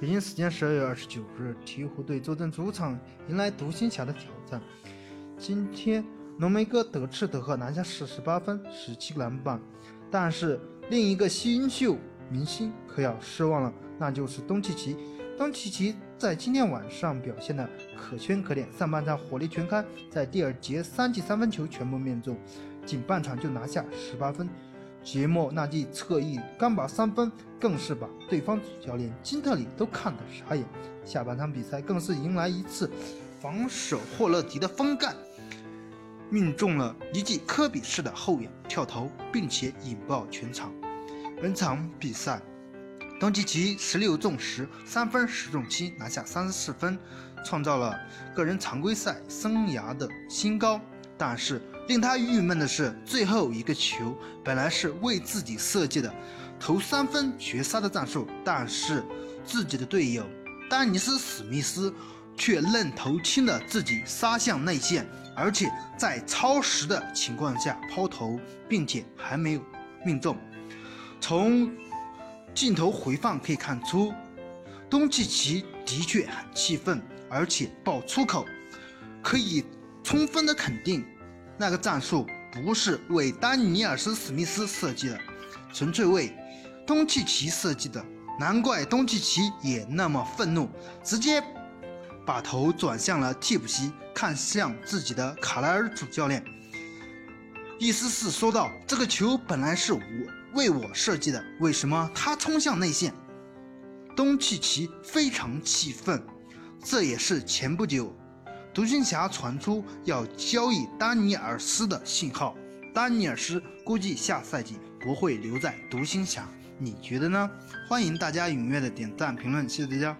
北京时间十二月二十九日，鹈鹕队坐镇主场迎来独行侠的挑战。今天，浓眉哥得吃得喝，拿下四十八分、十七个篮板。但是另一个新秀明星可要失望了，那就是东契奇。东契奇在今天晚上表现的可圈可点，上半场火力全开，在第二节三记三分球全部命中，仅半场就拿下十八分。杰莫那记侧翼干拔三分，更是把对方主教练金特里都看得傻眼。下半场比赛更是迎来一次防守霍勒迪的封盖，命中了一记科比式的后仰跳投，并且引爆全场。本场比赛，东契奇十六中十三分十中七，拿下三十四分，创造了个人常规赛生涯的新高。但是令他郁闷的是，最后一个球本来是为自己设计的投三分绝杀的战术，但是自己的队友丹尼斯史密斯却愣头青的自己杀向内线，而且在超时的情况下抛投，并且还没有命中。从镜头回放可以看出，东契奇的确很气愤，而且爆粗口，可以。充分的肯定，那个战术不是为丹尼尔斯·史密斯设计的，纯粹为东契奇设计的。难怪东契奇也那么愤怒，直接把头转向了替补席，看向自己的卡莱尔主教练，意思是说道：“这个球本来是我为我设计的，为什么他冲向内线？”东契奇非常气愤，这也是前不久。独行侠传出要交易丹尼尔斯的信号，丹尼尔斯估计下赛季不会留在独行侠，你觉得呢？欢迎大家踊跃的点赞评论，谢谢大家。